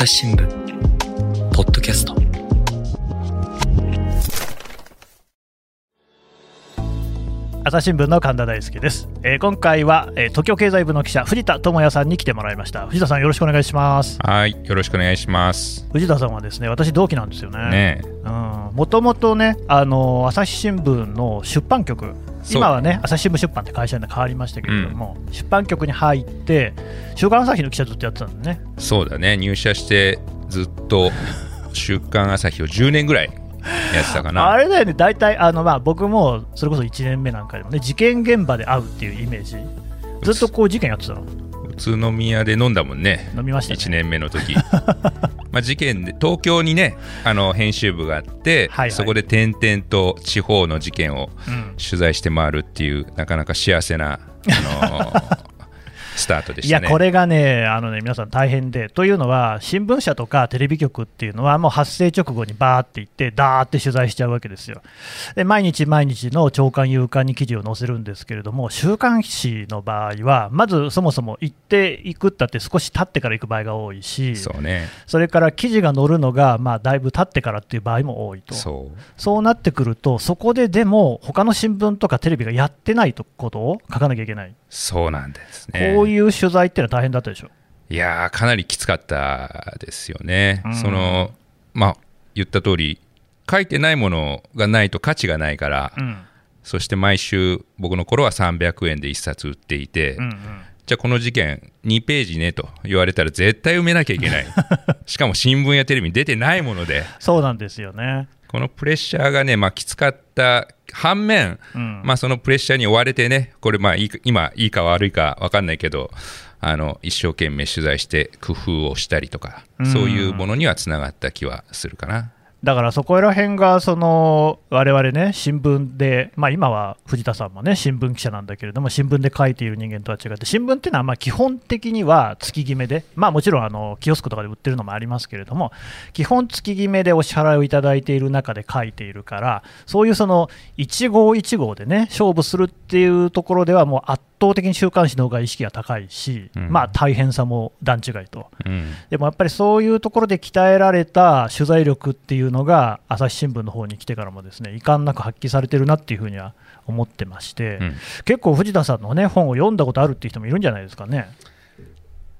朝日新聞ポッドキャスト。朝日新聞の神田大輔です、えー今回は、えー東京経済部の記者藤田智也さんに来てもらいました。藤田さんよろしくお願いします。はい、よろしくお願いします。藤田さんはですね私同期なんですよね。ねもともとねあの朝日新聞の出版局今はね朝日新聞出版って会社に変わりましたけれども、出版局に入って週刊朝日の記者ずっとやってたんでね。そうだね、入社してずっと週刊朝日を10年ぐらいやってたかあな。れだよね。大体あの、まあ、僕もそれこそ1年目なんかでもね事件現場で会うっていうイメージ。ずっとこう事件やってたの宇都宮で飲んだもんね、飲みましたね。1年目の時。まあ事件で、東京にね、あの編集部があって、はいはい。そこで点々と地方の事件をうん。取材して回るっていう、なかなか幸せな、あのー スタートでしたね。いやこれがねあのね皆さん大変でというのは新聞社とかテレビ局っていうのはもう発生直後にバーって行ってダーって取材しちゃうわけですよで毎日毎日の朝刊夕刊に記事を載せるんですけれども週刊誌の場合はまずそもそも行っていくったって少し経ってから行く場合が多いしそうね、それから記事が載るのがまあだいぶ経ってからっていう場合も多いとそう。そうなってくるとそこででも他の新聞とかテレビがやってないことを書かなきゃいけない、そうなんですね。こういう取材っていうのは大変だったでしょ？いやー、かなりきつかったですよね。うんその、まあ、言った通り、書いてないものがないと価値がないから、うんそして毎週、僕の頃は300円で1冊売っていて、うんうんじゃあこの事件、2ページねと言われたら絶対埋めなきゃいけない。しかも新聞やテレビに出てないもので、そうなんですよね。このプレッシャーがね、まあ、きつかった反面、うんまあ、そのプレッシャーに追われてね、これ、まあいいか、今、いいか悪いか分かんないけど、あの一生懸命取材して工夫をしたりとか、うんそういうものにはつながった気はするかな。だからそこら辺がその我々ね新聞で、まあ、今は藤田さんもね新聞記者なんだけれども新聞で書いている人間とは違って新聞っていうのはまあ基本的には月決めで、まあ、もちろんあのキオスクとかで売ってるのもありますけれども基本月決めでお支払いをいただいている中で書いているからそういうその一号一号でね勝負するっていうところではもう圧倒的に週刊誌の方が意識が高いし、うんまあ大変さも段違いと。うんでもやっぱりそういうところで鍛えられた取材力っていうのが朝日新聞の方に来てからもですね遺憾なく発揮されてるなっていうふうには思ってまして、うん結構藤田さんの、ね、本を読んだことあるっていう人もいるんじゃないですかね。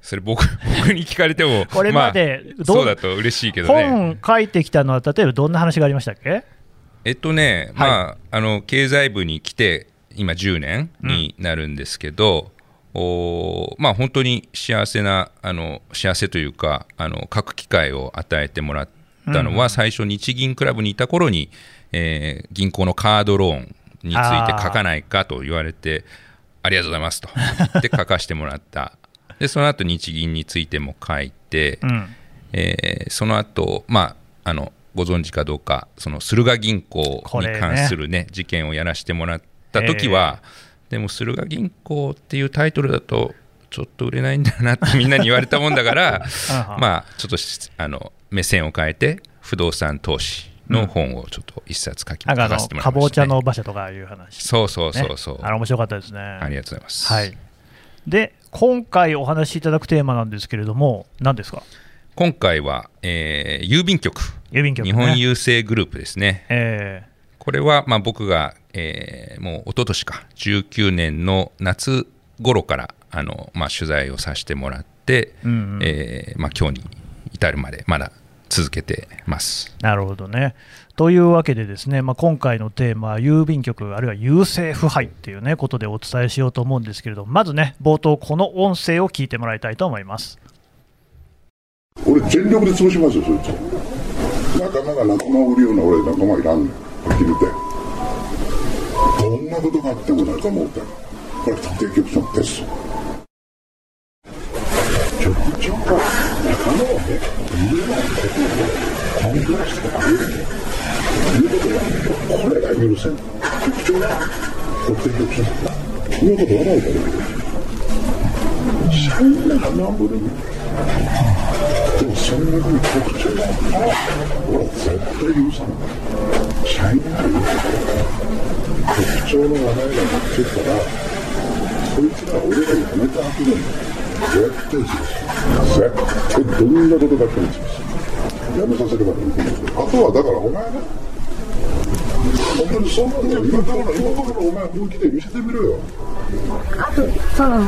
それ僕 僕に聞かれても、これまであどうそうだと嬉しいけどね。本書いてきたのは例えばどんな話がありましたっけ？えっとね、まあ、あの経済部に来て、今10年になるんですけど、おーまあ、本当に幸せな、あの幸せというかあの、書く機会を与えてもらったのは、最初、日銀クラブにいた頃に、えー銀行のカードローンについて書かないかと言われて、ありがとうございますと言って書かせてもらった。でその後日銀についても書いて、うん。えーその後、まああのご存知かどうか、その駿河銀行に関する、ね事件をやらせてもらった時は、でも駿河銀行っていうタイトルだと、ちょっと売れないんだなってみんなに言われたもんだから、あまあ、ちょっとしあの目線を変えて、不動産投資の本をちょっと一冊書き、ました、ね。ちゃの馬車とかいう話、そうそうそうそう、ねあの面白かったですね。ありがとうございます。はい、で今回お話しいただくテーマなんですけれども、何ですか？今回は、えー郵便局、郵便局、ね、日本郵政グループですね。え。これはまあ僕が、えーもう一昨年か19年の夏頃からあの、まあ、取材をさせてもらって、ーうんうんえーまあ、今日に至るまでまだ続けてます。なるほどね。というわけで、ですね、まあ、今回のテーマは郵便局、あるいは郵政腐敗っていう、ね、ことでお伝えしようと思うんですけれども、まずね、冒頭、この音声を聞いてもらいたいと思います。俺全力で潰しますよそいつ仲間が仲間を売るような俺仲間いらんはっきり言ってどんなことがあっても仲間を売ったらこれ家庭局長です。局長が仲間をね売れないことをコンプラしてあげるということはこれが許せん局長が家庭局長だいうこと笑うから社員が仲間を売るでもそんなふうに局長が俺は絶対許さない社員ない局長の話題が持ってったらこいつら俺が辞めた後でも絶対潰す絶対どんなことだっても潰すやめさせればいいと思うあとはだからお前ね本当にそうなんだよ今からの今からのお前本気で見せてみろよ。あとその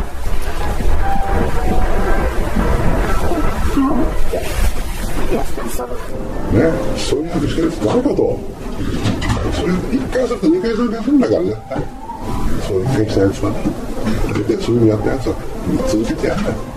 いやそのねそういうふうにしてる。って誰かとそれ1回すると2回するかするんだからねそういう経験したやつはね大体そういうやったやつは続けてやんない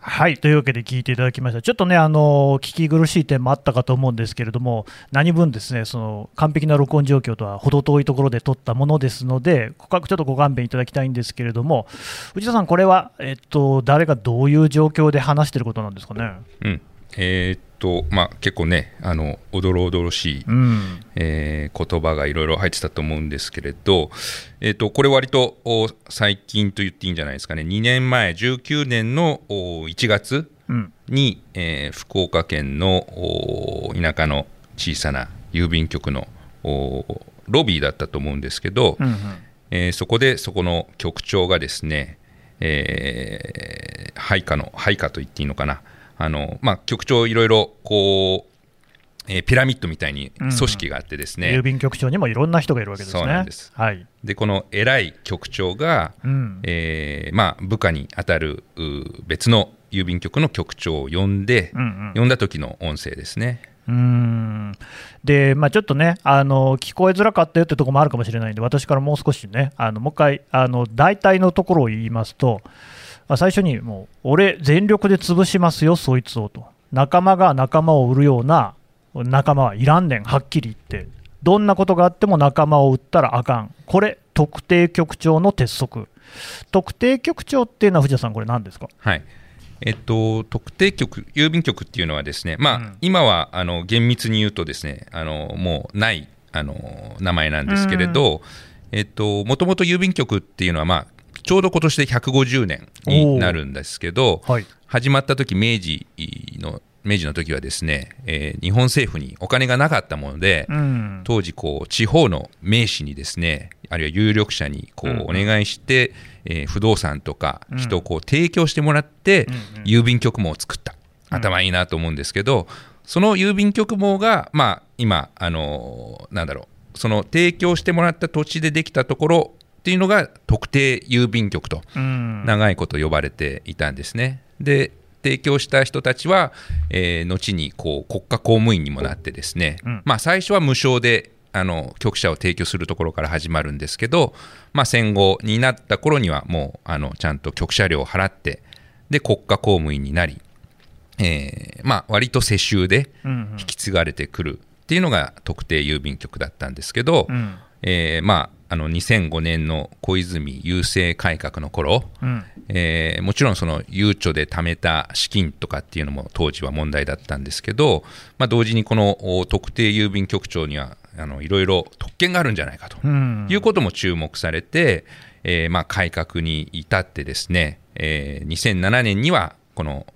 はいというわけで聞いていただきました、ちょっとね、あの聞き苦しい点もあったかと思うんですけれども、何分ですねその完璧な録音状況とは程遠いところで撮ったものですので、ちょっとご勘弁いただきたいんですけれども、藤田さん、これは、えっと、誰がどういう状況で話してることなんですかね。うんえーっとまあ、結構ねあのおどろおどろしい、うん。えー言葉がいろいろ入ってたと思うんですけれど、えー、とこれ割とお最近と言っていいんじゃないですかね。2年前19年のお1月うん。に、えー福岡県のお田舎の小さな郵便局のおロビーだったと思うんですけど、うんうん。えーそこでそこの局長がですね、えー配下の配下と言っていいのかなあの、まあ、局長いろいろこう、えーピラミッドみたいに組織があってですね、郵便局長にもいろんな人がいるわけですね。そうなんです。はい。でこの偉い局長が、うん。えーまあ、部下に当たるう別の郵便局の局長を呼んで、うんうん。呼んだ時の音声ですね。うーん。で、まあ、ちょっとねあの、聞こえづらかったよってところもあるかもしれないんで、私からもう少しね、あのもう一回あの、大体のところを言いますと、まあ最初にもう、俺、全力で潰しますよ、そいつをと、仲間が仲間を売るような仲間はいらんねん、はっきり言って、どんなことがあっても仲間を売ったらあかん、これ、特定局長の鉄則。特定局長っていうのは、藤田さん、これ、何ですか？はい。えっと、特定局、郵便局っていうのはですね、まあうん。今はあの厳密に言うとですね、あのもうないあの名前なんですけれど、えっと、もともと郵便局っていうのは、まあ、ちょうど今年で150年になるんですけど、はい。始まった時明治の明治の時はですね、えー日本政府にお金がなかったもので、うん。当時こう地方の名士にですねあるいは有力者にこううんお願いして、えー不動産とかうん。人をこう提供してもらって、うんうん。郵便局網を作った。頭いいなと思うんですけど、その郵便局網が、まあ、今、あのーなんだろうその提供してもらった土地でできたところっていうのが特定郵便局とうん。長いこと呼ばれていたんですね。で提供した人たちは、えー後にこう国家公務員にもなってですね、うん。まあ、最初は無償であの局舎を提供するところから始まるんですけど、まあ、戦後になった頃にはもうあのちゃんと局舎料を払ってで国家公務員になり、えーまあ、割と世襲でうんうん。引き継がれてくるっていうのが特定郵便局だったんですけど、うん。えーまあ、あの2005年の小泉郵政改革の頃、うん。えーもちろんそのゆうちょで貯めた資金とかっていうのも当時は問題だったんですけど、まあ、同時にこのお特定郵便局長にはあのいろいろ特権があるんじゃないかと。うん。いうことも注目されて、えーまあ、改革に至ってですね、えー2007年にはこの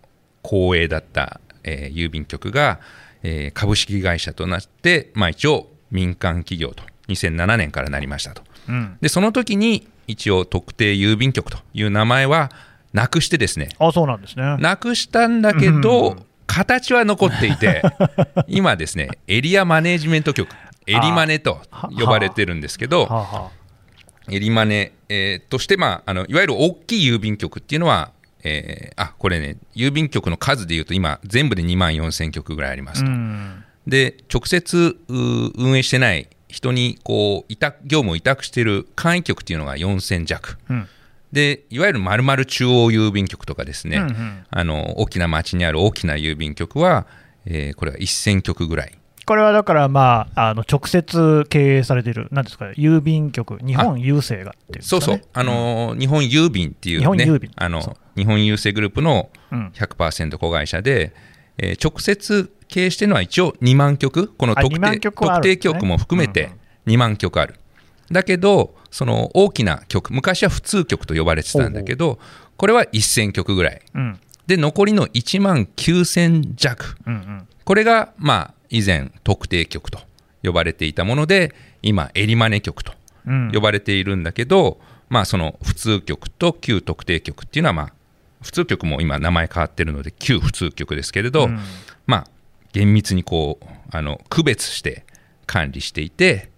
公営だった、えー郵便局が、えー株式会社となって、まあ、一応民間企業と2007年からなりましたと。うんでその時に一応特定郵便局という名前はなくしてですねあそうなんですね。なくしたんだけど、うん形は残っていて 今ですねエリアマネジメント局エリマネと呼ばれてるんですけどはあはエリマネ、えーとして、まあ、あのいわゆる大きい郵便局っていうのは、えーあこれね郵便局の数でいうと今全部で2万4000局ぐらいありまあ、すと。うんで直接う運営してない人にこう委託業務を委託している簡易局っていうのが4000弱。うん。でいわゆる丸々中央郵便局とかですね、うんうん。あの大きな町にある大きな郵便局は、えーこれは1000局ぐらい。これはだから、まあ、あの直接経営されている、なんですか、郵便局、日本郵政がっていうんですかね。そうそう、あのー日本郵便っていう、ね、日本郵便。あの日本郵政グループのうん。100%子会社で、えー直接経営してるのは一応2万局、このあ特2万定局はあ特定るんですね。局も含めて2万局ある。だけど、その大きな局、昔は普通局と呼ばれてたんだけど、これは1000局ぐらい。うん。で、残りの1万9000弱。うんうん。これが、まあ、以前、特定局と呼ばれていたもので、今、エリマネ局とうん。呼ばれているんだけど、まあ、その普通局と旧特定局っていうのは、まあ、普通局も今名前変わってるので旧普通局ですけれど、うん。まあ、厳密にこうあの区別して管理していて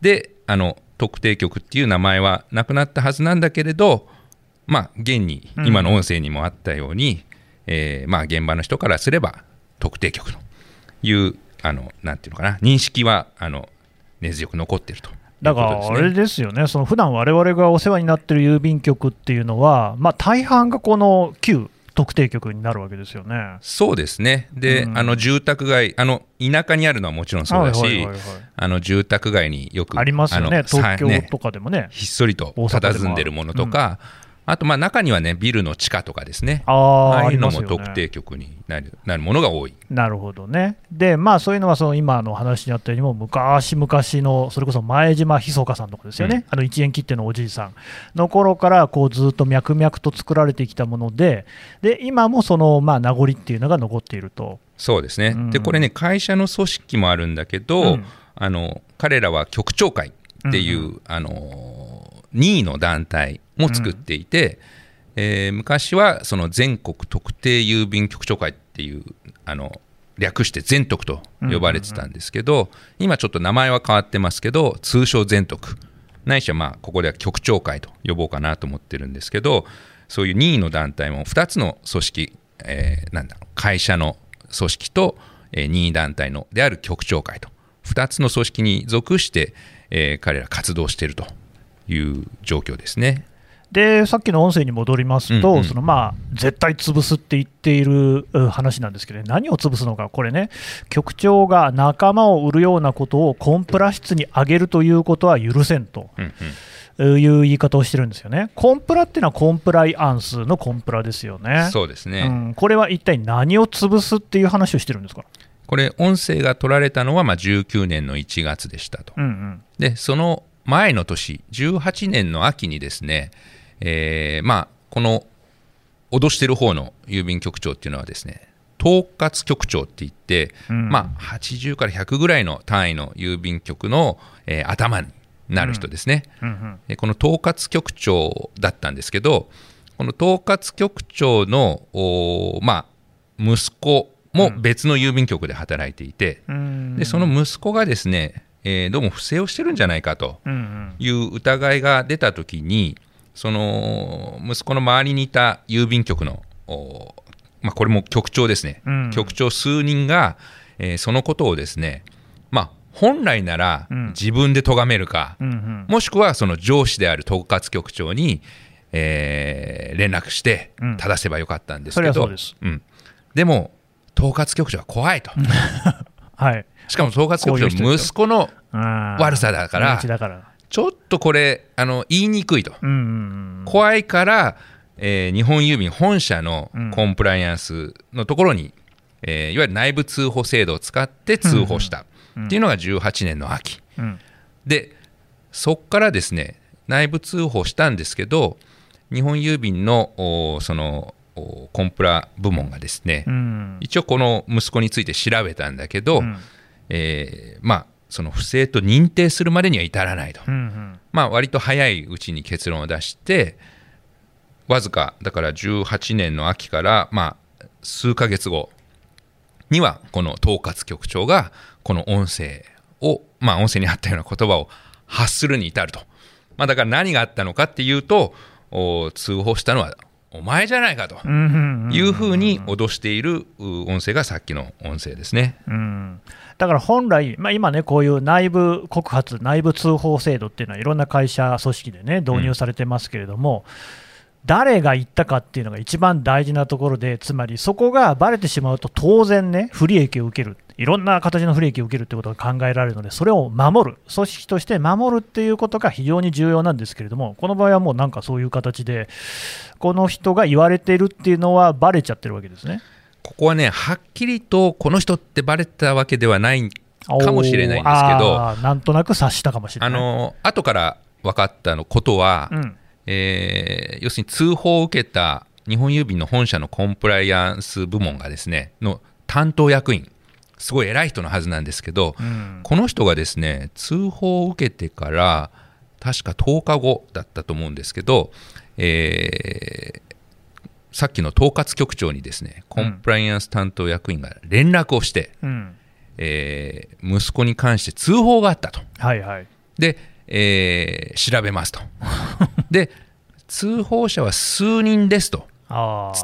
であの特定局っていう名前はなくなったはずなんだけれど、まあ、現にうん今の音声にもあったように、えーまあ、現場の人からすれば特定局というあのなんていうのかな認識はあの根強く残っているというだか。らあれですよね、その普段我々がお世話になってる郵便局っていうのは、まあ、大半がこの旧特定局になるわけですよね。そうですね。で、うん。あの住宅街あの田舎にあるのはもちろんそうだし、はいはいはいはい。あの住宅街によくありますよね、東京とかでもね。ひっそりと佇んでるものとか、あとまあ中にはねビルの地下とかですね。あああいうのも特定局になるなるものが多い。なるほどね。で、まあそういうのはその今の話にあったようにも、昔々の、それこそ前島ひそかさんとかですよね、うん。あの1円切手のおじいさんの頃からこうずっと脈々と作られてきたもので、で今もそのまあ名残っていうのが残っていると。そうですね、うん。でこれね会社の組織もあるんだけど、うん。あの彼らは局長会っていう、うあの任意の団体も作っていて、えー昔はその全国特定郵便局長会っていうあの略して全特と呼ばれてたんですけど、今ちょっと名前は変わってますけど通称全特ないしはまあここでは局長会と呼ぼうかなと思ってるんですけどそういう任意の団体も2つの組織、えーなんだろう会社の組織と、えー任意団体のである局長会と2つの組織に属して、えー彼ら活動しているという状況ですね。でさっきの音声に戻りますと、うんうん。そのまあ絶対潰すって言っているう話なんですけど、何を潰すのか、これね、局長が仲間を売るようなことをコンプラ室に上げるということは許せんとうんうん。いう言い方をしてるんですよね。コンプラっていうのはコンプライアンスのコンプラですよね。そうですね、うん、これは一体何を潰すっていう話をしてるんですか、これ音声が取られたのはまあ19年の1月でしたと。うんうん。でその前の年18年の秋にですね、えーまあこの脅してる方の郵便局長っていうのはですね統括局長って言って、うん。まあ、80から100ぐらいの単位の郵便局の、えー頭になる人ですね、うんうんでこの統括局長だったんですけどこの統括局長の、まあ、息子も別の郵便局で働いていて、うん。でその息子がですね、えーどうも不正をしてるんじゃないかという疑いが出たときにその息子の周りにいた郵便局の、おまあ、これも局長ですね、うん。局長数人が、えーそのことをですね、まあ、本来ならうん。自分で咎めるか、うんうん。もしくはその上司である統括局長に、えー連絡してうん。正せばよかったんですけど、うん。でも統括局長は怖いと。はい、しかも統括局長息子の悪悪さだからちょっとこれあの言いにくいと、うんうんうん怖いから、えー日本郵便本社のうん。コンプライアンスのところに、えーいわゆる内部通報制度を使って通報した。っていうのが18年の秋、うん。でそこからですね内部通報したんですけど日本郵便のおそのおコンプラ部門がですね、うん。一応この息子について調べたんだけど、うん。えーまあその不正と認定するまでには至らないと、うんうん。まあ割と早いうちに結論を出してわずかだから18年の秋からまあ数ヶ月後にはこの統括局長がこの音声をまあ音声にあったような言葉を発するに至ると、まあ、だから何があったのかっていうとお通報したのはお前じゃないかとうんうんうん。いうふうに脅しているう音声がさっきの音声ですね。うん。だから本来、まあ、今ね、こういう内部告発、内部通報制度っていうのは、いろんな会社、組織でね、導入されてますけれども、誰が言ったかっていうのが一番大事なところで、つまりそこがばれてしまうと、当然ね、不利益を受ける、いろんな形の不利益を受けるってことが考えられるので、それを守る、組織として守るっていうことが非常に重要なんですけれども、この場合はもうなんかそういう形で、この人が言われているっていうのは、ばれちゃってるわけですね。ここはねはっきりとこの人ってバレたわけではないかもしれないんですけどなんとなく察したかもしれない。あの後から分かったのことは、うんえー要するに通報を受けた日本郵便の本社のコンプライアンス部門がですねの担当役員すごい偉い人のはずなんですけど、うん。この人がですね通報を受けてから確か10日後だったと思うんですけど、えーさっきの統括局長にですねコンプライアンス担当役員が連絡をして、うん。えー息子に関して通報があったと。はいはい。で、えー調べますと。で通報者は数人ですと。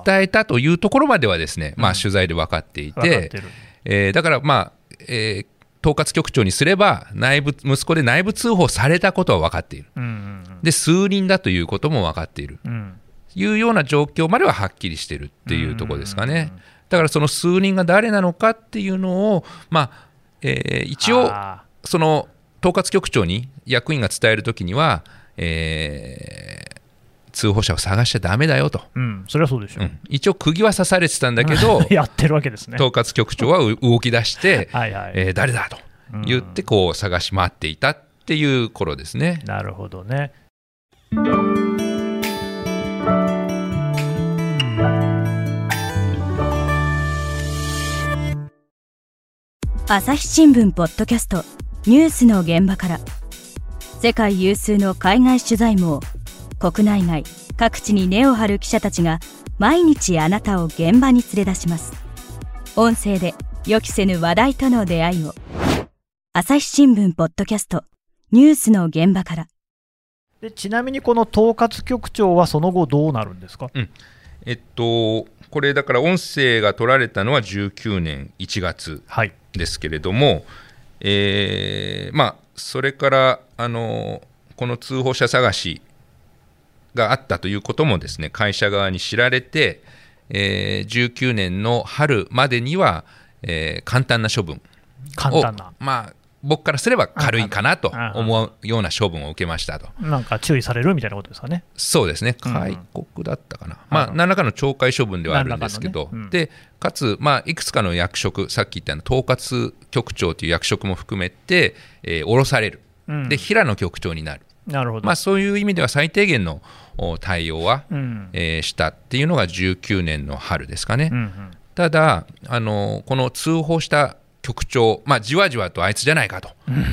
伝えたというところまではですね、まあ、取材で分かっていて分かってるえーだから、まあえー統括局長にすれば内部息子で内部通報されたことは分かっている。うんうんで数人だということも分かっている。うん。うんいうような状況までははっきりしてるっていうところですかね。だからその数人が誰なのかっていうのを、まあえー一応あその統括局長に役員が伝えるときには、えー通報者を探しちゃだめだよと、ーうん。それはそうでしょ。う、ん。一応釘は刺されてたんだけど やってるわけですね。統括局長はう動き出して、はいはい。えー誰だと言ってこう探し回っていたっていう頃ですね。なるほどね。朝日新聞ポッドキャストニュースの現場から。世界有数の海外取材網国内外各地に根を張る記者たちが毎日あなたを現場に連れ出します。音声で予期せぬ話題との出会いを。朝日新聞ポッドキャストニュースの現場から。でちなみにこの統括局長はその後どうなるんですか、えっと、これだから音声が取られたのは19年1月はい。ですけれども、えーまあ、それからあのこの通報者探しがあったということもですね会社側に知られて、えー19年の春までには、えー簡単な処分を簡単な。まあ、僕からすれば軽いかなとうん思うような処分を受けましたと。なんか注意されるみたいなことですかね。そうですね、うん。開国だったかな、はいまあ、何らかの懲戒処分ではあるんですけど、かのね。うん。でかつ、まあ、いくつかの役職、さっき言ったような統括局長という役職も含めて、えー降ろされる、うん。で平野局長になる、なるほど、まあ、そういう意味では最低限のお対応は、うん。えーしたっていうのが19年の春ですかね。うんうん。ただあの、この通報した局長、まあ、じわじわとあいつじゃないかと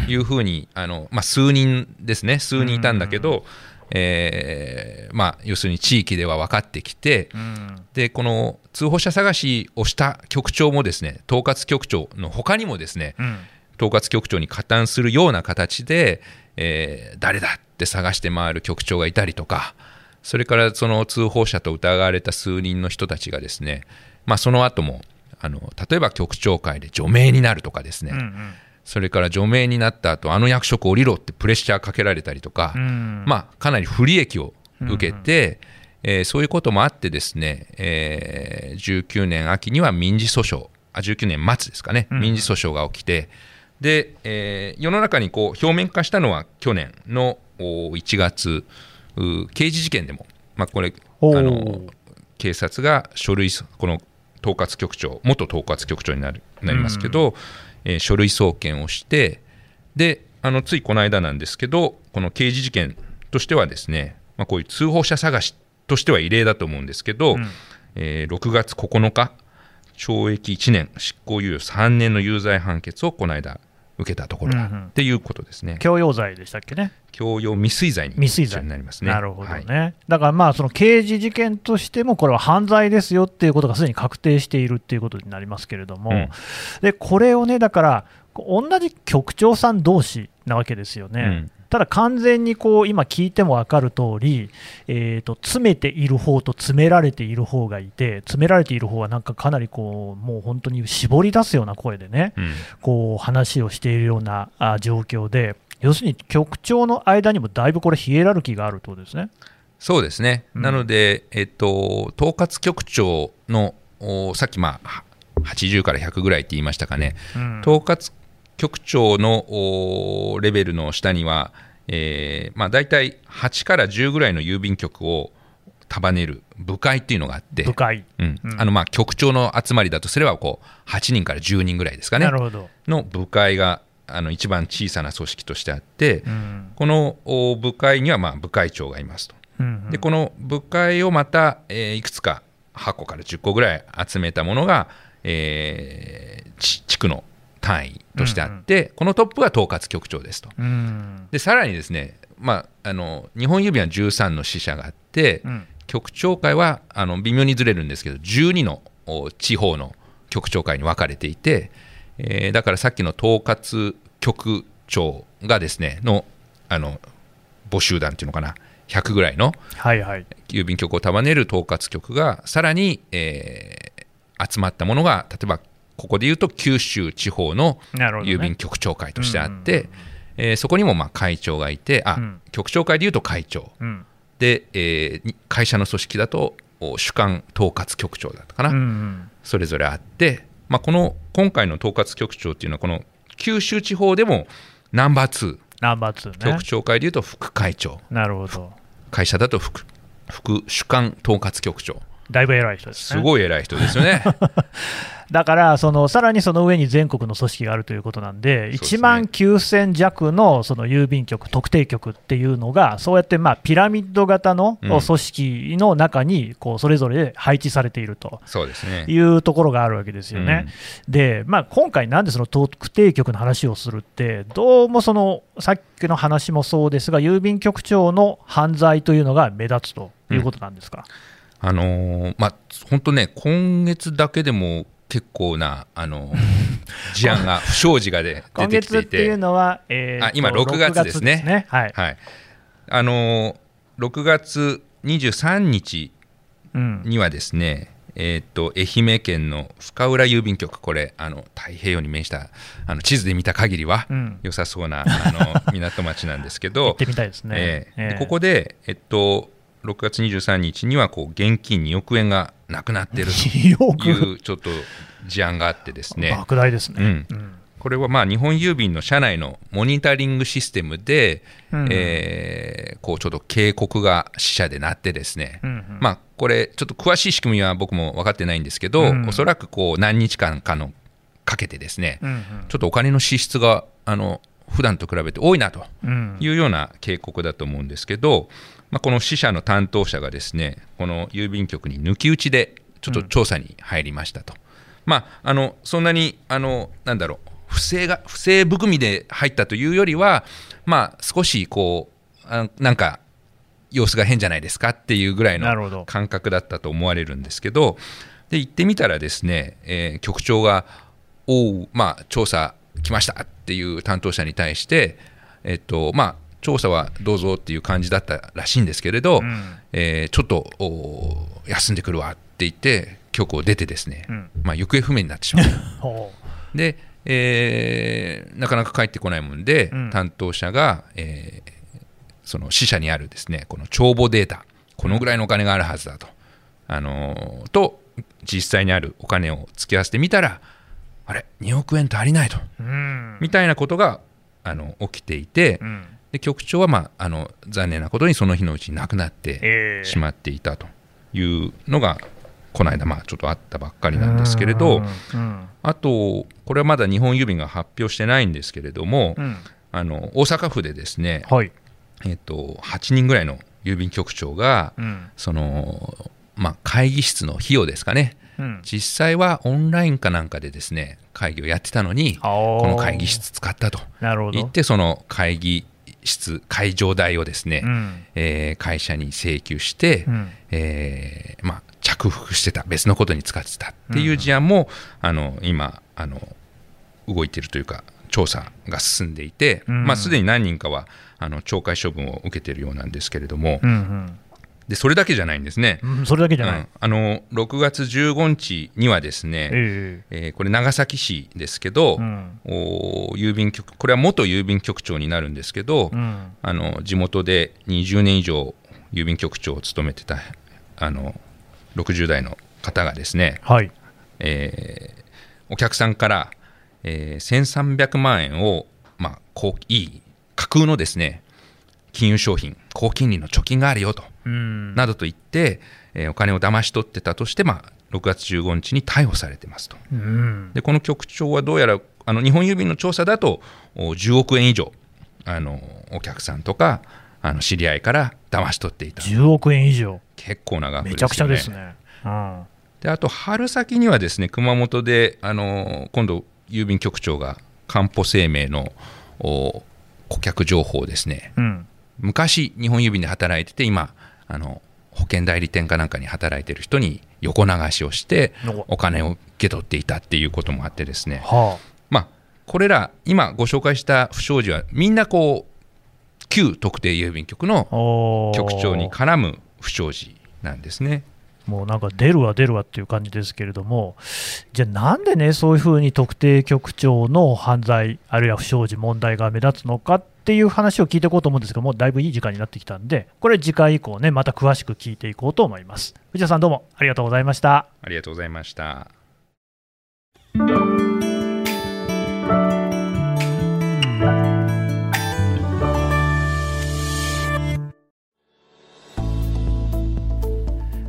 いうふうに、あのまあ、数人ですね、数人いたんだけど、えーまあ、要するに地域では分かってきて、うん。でこの通報者探しをした局長もですね統括局長の他にもですねうん統括局長に加担するような形で、えー誰だって探して回る局長がいたりとかそれからその通報者と疑われた数人の人たちがですね、まあ、その後もあの例えば局長会で除名になるとかですね、うんうん。それから除名になった後あの役職降りろってプレッシャーかけられたりとか、うんまあ、かなり不利益を受けて、えーそういうこともあってですね、えー19年秋には民事訴訟あ19年末ですかね、うん。民事訴訟が起きてで、えー世の中にこう表面化したのは去年のお1月う刑事事件でも、まあ、これあの警察が書類この統括局長元統括局長になるなりますけど、えー書類送検をしてであのついこの間なんですけどこの刑事事件としてはですね、まあ、こういう通報者探しとしては異例だと思うんですけど、うん。えー6月9日懲役1年執行猶予3年の有罪判決をこの間受けたところだっていうことですね、強要罪でしたっけね。強要未遂罪に未遂罪。なりますね。なるほどね、はい。だからまあその刑事事件としてもこれは犯罪ですよっていうことがすでに確定しているっていうことになりますけれども、うん。でこれをねだから同じ局長さん同士なわけですよね。うんただ完全にこう今聞いても分かる通り、えー、と詰めている方と詰められている方がいて詰められている方はなんかかなりこうもう本当に絞り出すような声でね、うん。こう話をしているようなあ状況で要するに局長の間にもだいぶこれヒエラルキーがあるとですね。そうですね、うん。なので、えっと、統括局長のおさっき、まあ、80から100ぐらいって言いましたかね、うん。統括局長のおレベルの下には、えーまあ、大体8から10ぐらいの郵便局を束ねる部会っていうのがあって、部会、うん。うん。あのまあ局長の集まりだとすればこう8人から10人ぐらいですかね。なるほど、の部会があの一番小さな組織としてあって、うん。このお部会にはまあ部会長がいますと。うんでこの部会をまた、えーいくつか8個から10個ぐらい集めたものが、えーち地区の単位としてあって、このトップが統括局長ですと。うんでさらにですねまあ、あの日本郵便は13の支社があって、うん局長会はあの微妙にずれるんですけど12のお地方の局長会に分かれていて、えーだからさっきの統括局長がですねのあの募集団っていうのかな100ぐらいの。郵便局を束ねる統括局がさらに、えー集まったものが例えばここでいうと九州地方の郵便局長会としてあって、えーそこにもまあ会長がいてあ、うん局長会でいうと会長うん。で、えーに会社の組織だとお主幹統括局長だったかな、うんうん。それぞれあって、まあ、この今回の統括局長っていうのはこの九州地方でもナンバー2ナンバー2ね局。長会でいうと副会長なるほど。会社だと副副主幹統括局長だいぶ偉い人ですね。すごい偉い人ですよね。だからその、さらにその上に全国の組織があるということなんで、そうですね1万9000弱のその郵便局、特定局っていうのが、そうやってまあピラミッド型のうん組織の中にこうそれぞれ配置されていると。そうですね。いうところがあるわけですよね。で、まあ、今回、なんでその特定局の話をするって、どうもそのさっきの話もそうですが、郵便局長の犯罪というのが目立つということなんですか？あのーまあ本当ね今月だけでも結構なあのー事案が 不祥事がで出今てきてい月っていうて、のは、えーとあ今6月ですね。6月はい。はい、あのー6月23日うん。にはですね。えー、と愛媛県の深浦郵便局、これあの太平洋に面したあの地図で見た限りはうん。良さそうな、あの港町なんですけ 行どっ、てみたいですね。ええええでここで、えっと、6月23日にはこう現金2億円がなくなっている2と億？いうちょっと事案があってですね、莫大ですね。うん。うん。これはまあ日本郵便の社内のモニタリングシステムで、うん。えーこうちょっと警告が死者でなってですね、うんうん。まあ、これ、ちょっと詳しい仕組みは僕も分かってないんですけど、うん。おそらくこう何日間かのかけてですね、うん。ちょっとお金の支出があの普段と比べて多いなと。うん。いうような警告だと思うんですけど、まあ、この支社の担当者がですねこの郵便局に抜き打ちでちょっと調査に入りましたと、まあ、あのそんなにあのなんだろう不正が不正含みで入ったというよりは、まあ、少しこうあなんか様子が変じゃないですかっていうぐらいの感覚だったと思われるんですけどで行ってみたらですね、えー局長が「おうまあ調査来ました」っていう担当者に対してえっとまあ調査はどうぞっていう感じだったらしいんですけれど、ん。えーちょっとお休んでくるわって言って局を出てですね、うん。まあ、行方不明になってしまう。ほで、えーなかなか帰ってこないもんで、うん。担当者が、えーその支社にあるですねこの帳簿データこのぐらいのお金があるはずだと、あのーと実際にあるお金を突き合わせてみたらあれ2億円足りないと。ううん。みたいなことがあの起きていて、うんで局長は、まあ、あの残念なことにその日のうちに亡くなってええ。しまっていたというのが、この間、まあ、ちょっとあったばっかりなんですけれど、うんあと、これはまだ日本郵便が発表してないんですけれども、うん。あの大阪府でですね、はい、えっと、8人ぐらいの郵便局長が、うん。そのまあ、会議室の費用ですかね、うん、実際はオンラインかなんかでですね会議をやってたのに、ここの会議室使ったと。言って、その会議室、会場代をですね、うん。えー会社に請求して、うん。えーまあ、着服してた、別のことに使ってたっていう事案も、あの今あの、動いているというか、調査が進んでいて、うん。まあ、すでに何人かはあの懲戒処分を受けているようなんですけれども、うんでそれだけじゃないんですね。うんうん、それだけじゃない、うん。あの6月15日にはですね、ええ。ーこれ長崎市ですけど、うん。お郵便局これは元郵便局長になるんですけど、えうん。あの地元で20年以上郵便局長を務めてたあの60代の方がですね、はい、えーお客さんから、えー1300万円を、まあ、こういい架空のですね金融商品高金利の貯金があるよと、うん。などと言って、えーお金を騙し取ってたとして、まあ、6月15日に逮捕されてますと。うん。でこの局長はどうやらあの日本郵便の調査だとお10億円以上あのお客さんとかあの知り合いから騙し取っていた。10億円以上、結構な額ですよね。めちゃくちゃですね。うん。であと春先にはですね熊本であの今度郵便局長がかんぽ生命のお顧客情報をですね。うん昔日本郵便で働いてて今あの保険代理店かなんかに働いてる人に横流しをしてお。金を受け取っていたっていうこともあってですね、はまあ、これら今ご紹介した不祥事はみんなこう旧特定郵便局の局長に絡む不祥事なんですね。もうなんか出るわ出るわっていう感じですけれども、じゃあなんでね、そういうふうに特定局長の犯罪、あるいは不祥事、問題が目立つのかっっていう話を聞いていこうと思うんですけども、だいぶいい時間になってきたんで、これ次回以降ね、また詳しく聞いていこうと思います。藤田さんどうもありがとうございました。ありがとうございました。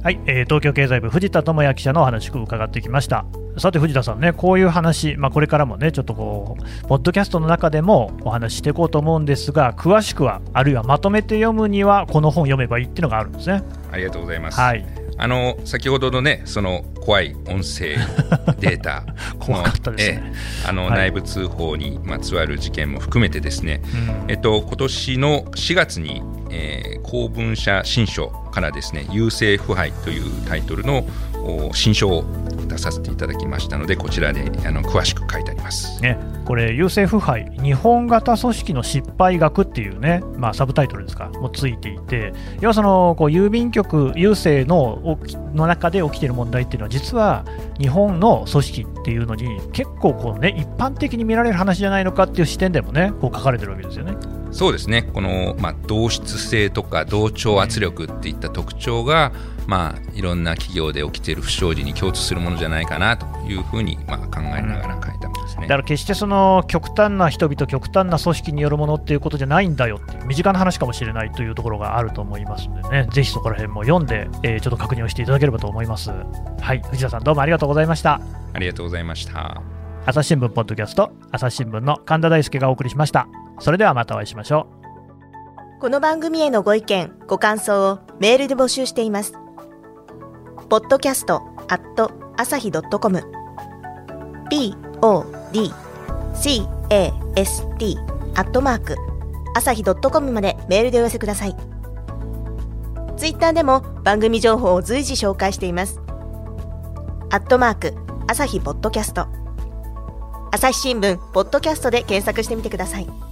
はい、えー東京経済部藤田智也記者のお話を伺ってきました。さて藤田さんね、こういう話、まあ、これからもね、ちょっとこう、ポッドキャストの中でもお話ししていこうと思うんですが、詳しくは、あるいはまとめて読むには、この本読めばいいっていうのがあるんですね。ありがとうございます。はい、あの先ほどのねその怖い音声 データ怖かったですね。ええあの、はい。内部通報にまつわる事件も含めてですね、うん。えっと今年の4月に、えー公文社新書からですね優勢腐敗というタイトルのお新書を出させていただきましたのでこちらであの詳しく書いてあります。ね、これ、優勢腐敗、日本型組織の失敗学っていうね、まあ、サブタイトルですか、もついていて、要はそのこう郵便局、郵政のの中で起きている問題っていうのは、実は日本の組織っていうのに、結構こう、ね、一般的に見られる話じゃないのかっていう視点でもね、こう書かれてるわけですよね。そうですねこの、まあ、同質性とか同調圧力っていった特徴が、まあ、いろんな企業で起きている不祥事に共通するものじゃないかなというふうに、まあ、考えながら書いたものですね。だから決してその極端な人々、極端な組織によるものっていうことじゃないんだよっていう、身近な話かもしれないというところがあると思いますのでね、ぜひそこら辺も読んで、えーちょっと確認をしていただければと思います。はい、藤田さん、どうもありがとうございました。ありがとうございました。朝日新聞ポッドキャスト、朝日新聞の神田大輔がお送りしました。それではまたお会いしましょう。この番組へのご意見、ご感想をメールで募集しています。Podcast at 朝日 .com p o d c a s t アットマーク朝日 .com までメールでお寄せください。ツイッターでも番組情報を随時紹介しています。アットマーク朝日ポッドキャスト朝日新聞ポッドキャストで検索してみてください。